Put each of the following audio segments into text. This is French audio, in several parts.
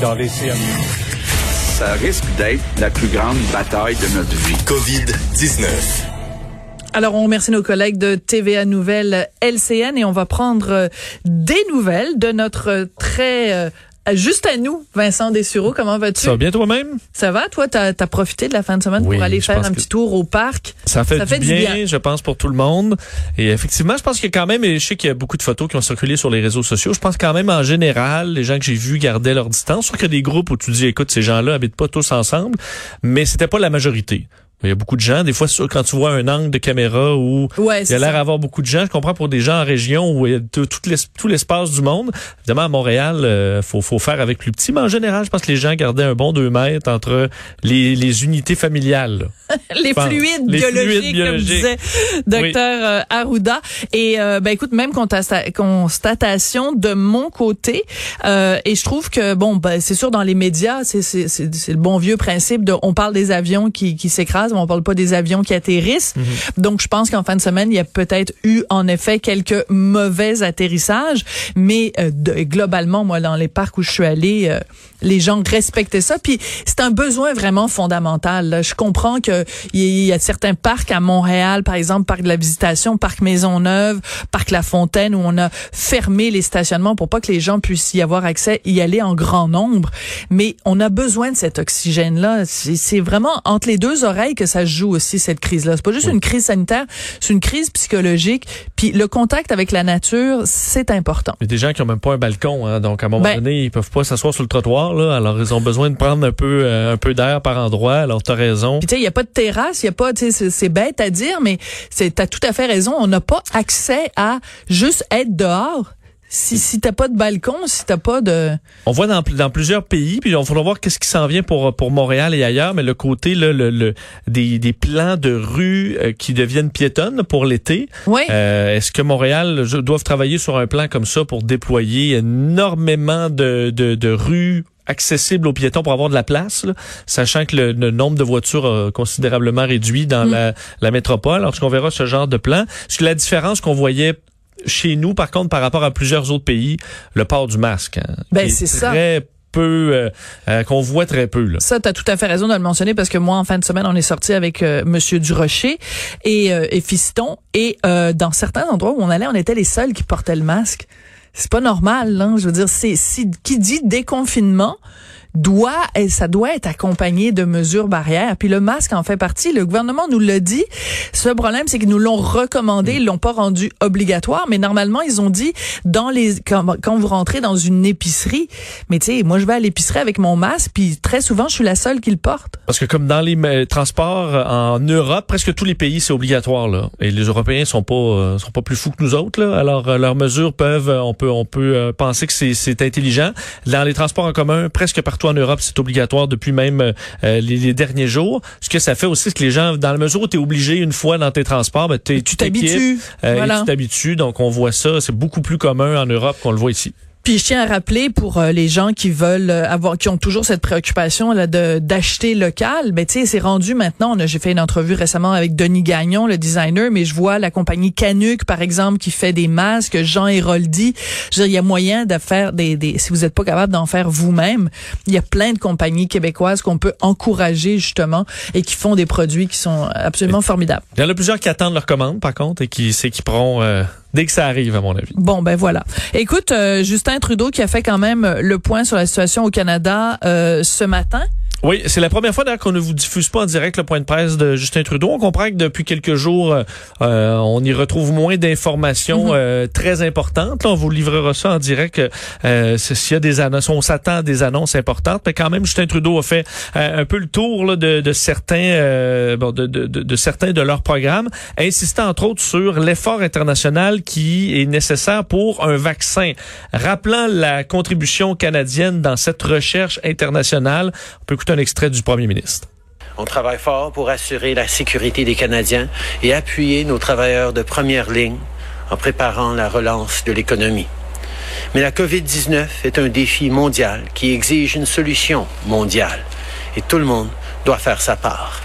Dans les. Ça risque d'être la plus grande bataille de notre vie. COVID-19. Alors, on remercie nos collègues de TVA Nouvelles LCN et on va prendre euh, des nouvelles de notre euh, très euh, juste à nous, Vincent Dessureau. Comment vas-tu? Ça va bien toi-même? Ça va? Toi, t'as as profité de la fin de semaine Oui, pour aller faire un que- petit tour au parc? Ça fait, Ça du, fait du bien, je pense, pour tout le monde. Et effectivement, je pense qu'il y a quand même, et je sais qu'il y a beaucoup de photos qui ont circulé sur les réseaux sociaux. Je pense quand même, en général, les gens que j'ai vus gardaient leur distance. Sûr qu'il y a des groupes où tu dis, écoute, ces gens-là habitent pas tous ensemble, mais c'était pas la majorité. Il y a beaucoup de gens. Des fois, quand tu vois un angle de caméra où Ouais, il y a l'air d'avoir beaucoup de gens, je comprends pour des gens en région où il y a tout, tout l'es- tout l'espace du monde. Évidemment, à Montréal, euh, faut, faut faire avec plus petit, mais en général, je pense que les gens gardaient un bon deux mètres entre les, les unités familiales. les fluides Les biologiques, fluides comme disait docteur euh, Arruda. Et euh, ben écoute, même constatation de mon côté. euh, et je trouve que bon, ben c'est sûr dans les médias, c'est le bon vieux principe de on parle des avions qui qui s'écrasent, mais on parle pas des avions qui atterrissent. Donc je pense qu'en fin de semaine, il y a peut-être eu en effet quelques mauvais atterrissages, mais euh, de- globalement, moi dans les parcs où je suis allée, euh, les gens respectaient ça. Puis c'est un besoin vraiment fondamental. là. Je comprends que il y, y a certains parcs à Montréal, par exemple, parc de la Visitation, parc Maisonneuve, parc La Fontaine, où on a fermé les stationnements pour pas que les gens puissent y avoir accès, y aller en grand nombre. Mais on a besoin de cet oxygène-là. C'est vraiment entre les deux oreilles que ça joue aussi cette crise-là. C'est pas juste une crise sanitaire, c'est une crise psychologique. Puis le contact avec la nature, c'est important. Il y a des gens qui ont même pas un balcon, hein, donc à un moment Ben- donné, ils peuvent pas s'asseoir sur le trottoir, là, alors ils ont besoin de prendre un peu, euh, un peu d'air par endroit. Alors t'as raison. Puis tu sais, il y a pas de terrasse, il y a pas, tu sais, c'est- c'est bête à dire, mais c'est t'as tout à fait raison. On n'a pas accès à juste être dehors. Si si t'as pas de balcon, si t'as pas de, On voit dans, dans plusieurs pays, puis on va voir qu'est-ce qui s'en vient pour pour Montréal et ailleurs, mais le côté là, le, le- des, des plans de rues euh, qui deviennent piétonnes pour l'été. oui. Euh, Est-ce que Montréal doivent travailler sur un plan comme ça pour déployer énormément de, de, de rues accessibles aux piétons pour avoir de la place, là, sachant que le, le nombre de voitures a considérablement réduit dans Mm. la, la métropole? Lorsqu'on verra ce genre de plan, est-ce que la différence qu'on voyait chez nous, par contre, par rapport à plusieurs autres pays, le port du masque, hein, Ben, c'est ça. très peu, euh, euh, qu'on voit très peu. Là. Ça, tu as tout à fait raison de le mentionner parce que moi, en fin de semaine, on est sorti avec euh, Monsieur Durocher et, euh, et Fiston. Et euh, dans certains endroits où on allait, on était les seuls qui portaient le masque. C'est pas normal, hein. Je veux dire, c'est si qui dit déconfinement doit et ça doit être accompagné de mesures barrières. Puis le masque en fait partie. Le gouvernement nous l'a dit. Ce problème, c'est qu'ils nous l'ont recommandé, ils l'ont pas rendu obligatoire, mais normalement ils ont dit dans les quand, quand vous rentrez dans une épicerie, mais tu sais, moi je vais à l'épicerie avec mon masque, puis très souvent je suis la seule qui le porte. Parce que comme dans les euh, transports euh, en Europe, presque tous les pays c'est obligatoire là. Et les Européens sont pas euh, sont pas plus fous que nous autres là. Alors euh, leurs mesures peuvent, euh, on peut on peut euh, penser que c'est c'est intelligent. Dans les transports en commun, presque partout en Europe, c'est obligatoire depuis même euh, euh, les, les derniers jours. Ce que ça fait aussi, c'est que les gens, dans la mesure où tu es obligé une fois dans tes transports, ben, t'es- tu t'habitues. euh, Voilà. tu t'habitues. Donc on voit ça, c'est beaucoup plus commun en Europe qu'on le voit ici. Puis je tiens à rappeler pour euh, les gens qui veulent euh, avoir, qui ont toujours cette préoccupation là de d'acheter local, ben tu sais c'est rendu maintenant. J'ai fait une entrevue récemment avec Denis Gagnon, le designer, mais je vois la compagnie Canuck par exemple qui fait des masques, Jean Héroldi. Je veux dire, il y a moyen de faire des, des si vous n'êtes pas capable d'en faire vous-même, il y a plein de compagnies québécoises qu'on peut encourager justement et qui font des produits qui sont absolument formidables. Il y en a plusieurs qui attendent leur commande, par contre, et qui s'équiperont euh, dès que ça arrive, à mon avis. Bon, ben voilà. Écoute, euh, Justin Trudeau qui a fait quand même le point sur la situation au Canada euh, ce matin. Oui, c'est la première fois d'ailleurs qu'on ne vous diffuse pas en direct le point de presse de Justin Trudeau. On comprend que depuis quelques jours, euh, on y retrouve moins d'informations mm-hmm. très importantes. Là, on vous livrera ça en direct s'il y a des annonces. On s'attend à des annonces importantes, mais quand même, Justin Trudeau a fait un peu le tour là, de, de, certains bon, de, de, de, certains de leurs programmes, insistant entre autres sur l'effort international qui est nécessaire pour un vaccin. Rappelant la contribution canadienne dans cette recherche internationale, on peut un extrait du premier ministre. On travaille fort pour assurer la sécurité des Canadiens et appuyer nos travailleurs de première ligne en préparant la relance de l'économie. Mais la COVID-19 est un défi mondial qui exige une solution mondiale et tout le monde doit faire sa part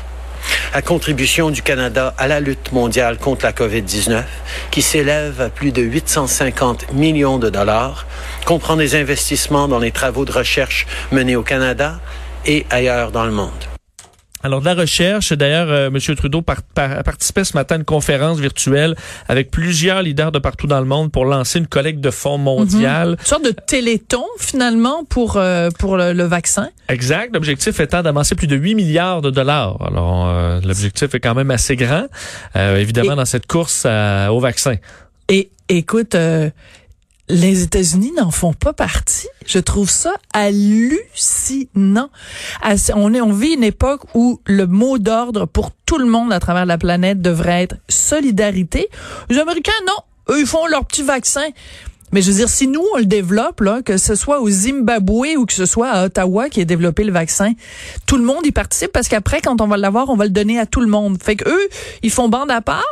la contribution du Canada à la lutte mondiale contre la COVID-19, qui s'élève à plus de 850 millions de dollars, comprend des investissements dans les travaux de recherche menés au Canada et ailleurs dans le monde. Alors de la recherche, d'ailleurs, euh, M. Trudeau par, participait ce matin à une conférence virtuelle avec plusieurs leaders de partout dans le monde pour lancer une collecte de fonds mondiale. Mhm. Une sorte de téléthon finalement pour euh, pour le, vaccin. Exact. L'objectif étant d'avancer plus de 8 milliards de dollars. Alors euh, l'objectif est quand même assez grand, évidemment dans cette course au vaccin. Et écoute les États-Unis n'en font pas partie. Je trouve ça hallucinant. On, est, on vit une époque où le mot d'ordre pour tout le monde à travers la planète devrait être solidarité. Les Américains, non. Eux, ils font leur petit vaccin. Mais je veux dire, si nous, on le développe, là, que ce soit au Zimbabwe ou que ce soit à Ottawa qui ait développé le vaccin, tout le monde y participe parce qu'après, quand on va l'avoir, on va le donner à tout le monde. Fait que eux, ils font bande à part.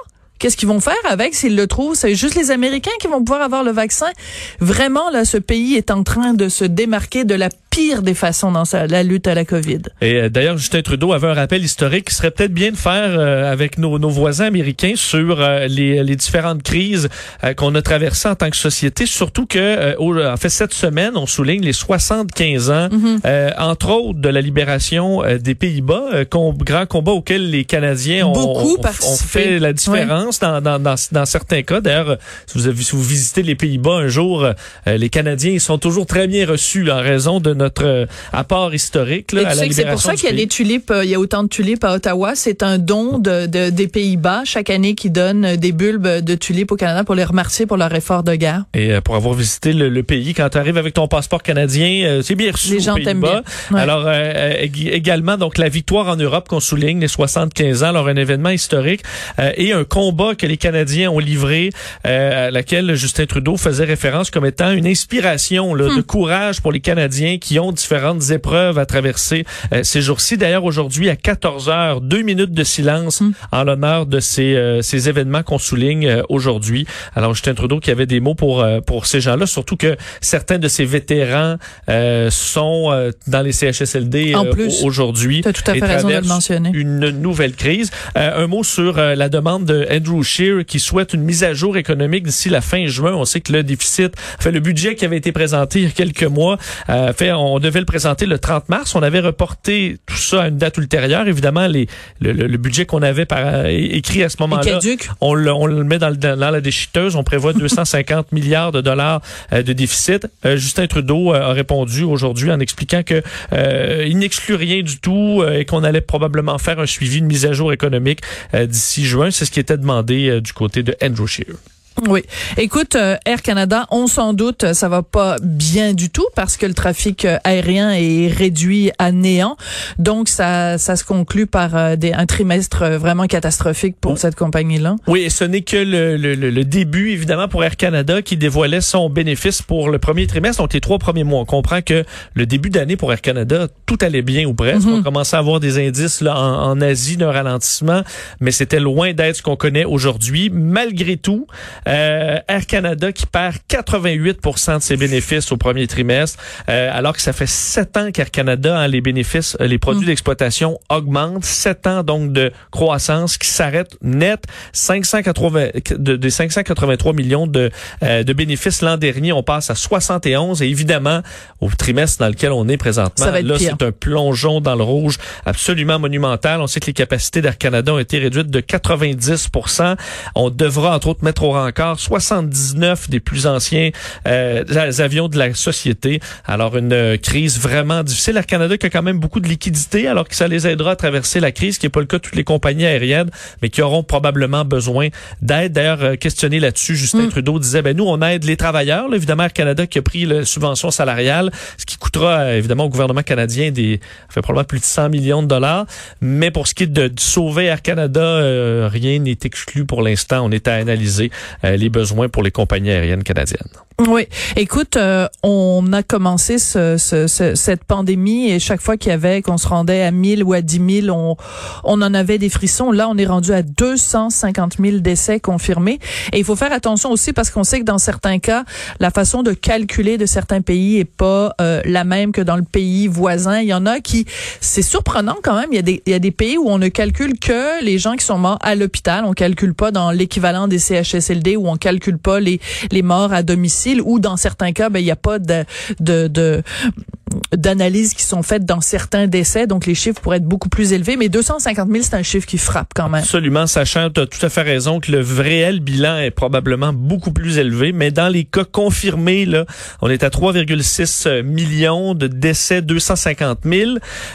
Qu'est-ce qu'ils vont faire avec s'ils le trouvent? C'est juste les Américains qui vont pouvoir avoir le vaccin? Vraiment, là, ce pays est en train de se démarquer de la pire des façons dans sa, la lutte à la COVID. Et euh, d'ailleurs, Justin Trudeau avait un rappel historique qui serait peut-être bien de faire euh, avec nos, nos, voisins américains sur euh, les, les, différentes crises qu'on a traversées en tant que société. Surtout que, en fait, cette semaine, on souligne les 75 ans, mhm. entre autres, de la libération des Pays-Bas, grand combat auquel les Canadiens ont, Beaucoup ont, fait la différence dans, dans, dans, dans, certains cas. D'ailleurs, si vous, avez, si vous visitez les Pays-Bas un jour, les Canadiens ils sont toujours très bien reçus en raison de notre euh, apport historique là, à la C'est pour ça qu'il y a des tulipes, euh, il y a autant de tulipes à Ottawa. C'est un don de, de des Pays-Bas chaque année qui donne des bulbes de tulipes au Canada pour les remercier pour leur effort de guerre. Et euh, pour avoir visité le, pays, quand tu arrives avec ton passeport canadien, c'est bien reçu. Les gens t'aiment bien. Alors également donc la victoire en Europe qu'on souligne les 75 ans, alors un événement historique et un combat que les Canadiens ont livré à laquelle Justin Trudeau faisait référence comme étant une inspiration là, de hmm. courage pour les Canadiens qui ont différentes épreuves à traverser euh, ces jours-ci. D'ailleurs, aujourd'hui, à 14 heures, deux minutes de silence hmm. en l'honneur de ces, euh, ces événements qu'on souligne euh, aujourd'hui. Alors, Justin Trudeau qui avait des mots pour, pour ces gens-là, surtout que certains de ces vétérans sont dans les CHSLD aujourd'hui. Tu as tout à fait raison de le mentionner. Une nouvelle crise. un mot sur la demande de Andrew Scheer qui souhaite une mise à jour économique d'ici la fin juin. On sait que le déficit, fait le budget qui avait été présenté il y a quelques mois, fait on devait le présenter le 30 mars. On avait reporté tout ça à une date ultérieure. Évidemment, les, le, budget qu'on avait par, écrit à ce moment-là, on le, on le met dans, dans, la déchiteuse. On prévoit 250 milliards de dollars euh, de déficit. Euh, Justin Trudeau euh, a répondu aujourd'hui en expliquant que il n'exclut rien du tout et qu'on allait probablement faire un suivi, une mise à jour économique d'ici juin. C'est ce qui était demandé du côté de Andrew Scheer. Oui. Écoute, euh, Air Canada, on s'en doute, ça va pas bien du tout parce que le trafic euh, aérien est réduit à néant. Donc, ça, ça se conclut par euh, des, un trimestre vraiment catastrophique pour cette compagnie-là. Oui, et ce n'est que le, le, le, début, évidemment, pour Air Canada qui dévoilait son bénéfice pour le premier trimestre, donc les trois premiers mois. On comprend que le début d'année pour Air Canada, tout allait bien ou presque. Mhm. On commençait à avoir des indices là, en, en Asie d'un ralentissement, mais c'était loin d'être ce qu'on connaît aujourd'hui. Malgré tout, euh, Air Canada qui perd 88% de ses bénéfices au premier trimestre, euh, alors que ça fait sept ans qu'Air Canada, hein, les bénéfices, euh, les produits mm. d'exploitation augmentent. Sept ans donc de croissance qui s'arrête net. 580, de, de 583 millions de, de bénéfices l'an dernier, on passe à 71 et évidemment au trimestre dans lequel on est présentement, là c'est un plongeon dans le rouge absolument monumental. On sait que les capacités d'Air Canada ont été réduites de 90% On devra entre autres mettre au rang encore 79 des plus anciens euh, avions de la société. Alors une euh, crise vraiment difficile. Air Canada qui a quand même beaucoup de liquidités alors que ça les aidera à traverser la crise, qui n'est pas le cas de toutes les compagnies aériennes, mais qui auront probablement besoin d'aide. D'ailleurs, euh, questionné là-dessus, Justin mm. Trudeau disait, ben nous, on aide les travailleurs. évidemment, Air Canada qui a pris la subvention salariale, ce qui coûtera évidemment au gouvernement canadien des fait probablement plus de 100 millions de dollars. Mais pour ce qui est de, sauver Air Canada, rien n'est exclu pour l'instant. On est à analyser les besoins pour les compagnies aériennes canadiennes. Oui, écoute, euh, on a commencé ce, ce, cette pandémie et chaque fois qu'il y avait qu'on se rendait à 1000 ou à 10 000, on, on en avait des frissons. Là, on est rendu à 250 000 décès confirmés. Et il faut faire attention aussi parce qu'on sait que dans certains cas, la façon de calculer de certains pays est pas euh, la même que dans le pays voisin. Il y en a qui, c'est surprenant quand même. Il y a des, il y a des pays où on ne calcule que les gens qui sont morts à l'hôpital. On calcule pas dans l'équivalent des CHSLD où on calcule pas les, les morts à domicile ou dans certains cas, ben, il n'y a pas de, de, de d'analyses qui sont faites dans certains décès, donc les chiffres pourraient être beaucoup plus élevés, mais 250 000, c'est un chiffre qui frappe quand même. Absolument, sachant, tu as tout à fait raison que le réel bilan est probablement beaucoup plus élevé, mais dans les cas confirmés, là, on est à 3,6 millions de décès, 250 000,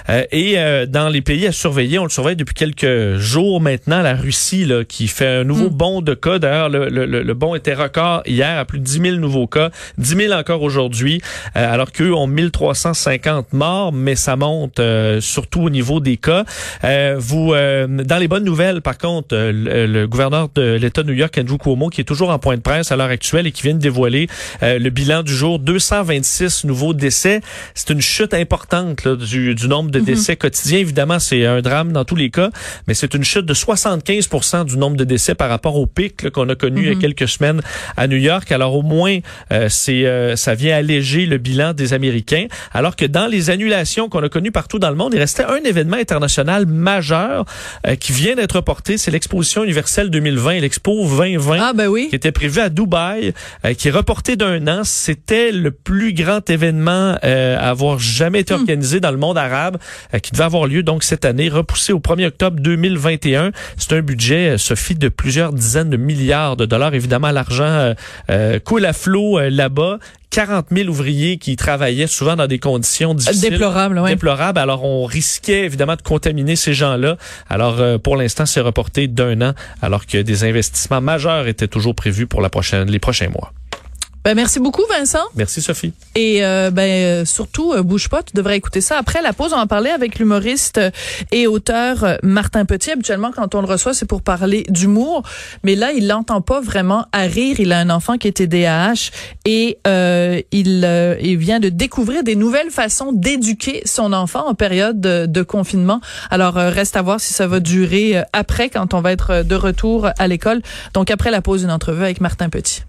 euh, et euh, dans les pays à surveiller, on le surveille depuis quelques jours maintenant, la Russie, là, qui fait un nouveau mm. bond de cas, d'ailleurs, le, le, le, bond était record hier à plus de 10 000 nouveaux cas, 10 000 encore aujourd'hui, euh, alors qu'eux ont 1300 150 morts, mais ça monte euh, surtout au niveau des cas. Euh, vous, euh, dans les bonnes nouvelles, par contre, le, gouverneur de l'État de New York, Andrew Cuomo, qui est toujours en point de presse à l'heure actuelle et qui vient de dévoiler le bilan du jour, 226 nouveaux décès. C'est une chute importante du, nombre de mhm. décès quotidiens. Évidemment, c'est un drame dans tous les cas, mais c'est une chute de 75% du nombre de décès par rapport au pic qu'on a connu il y a mhm. quelques semaines à New York. Alors au moins, c'est ça vient alléger le bilan des Américains alors que dans les annulations qu'on a connues partout dans le monde, il restait un événement international majeur euh, qui vient d'être reporté, c'est l'exposition universelle 2020, l'Expo 2020, ah, ben oui. qui était prévu à Dubaï, euh, qui est reporté d'un an. C'était le plus grand événement euh, à avoir jamais été hmm. organisé dans le monde arabe, qui devait avoir lieu donc cette année, repoussé au 1er octobre 2021. C'est un budget, Sophie, de plusieurs dizaines de milliards de dollars. Évidemment, l'argent coule à flot là-bas. 40 000 ouvriers qui travaillaient souvent dans des conditions difficiles. Déplorables, oui. Déplorables. Alors, on risquait évidemment de contaminer ces gens-là. Alors, euh, pour l'instant, c'est reporté d'un an, alors que des investissements majeurs étaient toujours prévus pour la prochaine, les prochains mois. Ben, merci beaucoup, Vincent. Merci, Sophie. Et euh, ben euh, surtout, euh, bouge pas, tu devrais écouter ça. Après la pause, on va parler avec l'humoriste et auteur Martin Petit. Habituellement, quand on le reçoit, c'est pour parler d'humour. Mais là, il l'entend pas vraiment à rire. Il a un enfant qui était DAH et il, il vient de découvrir des nouvelles façons d'éduquer son enfant en période de, de confinement. Alors, reste à voir si ça va durer après, quand on va être de retour à l'école. Donc, après la pause, une entrevue avec Martin Petit.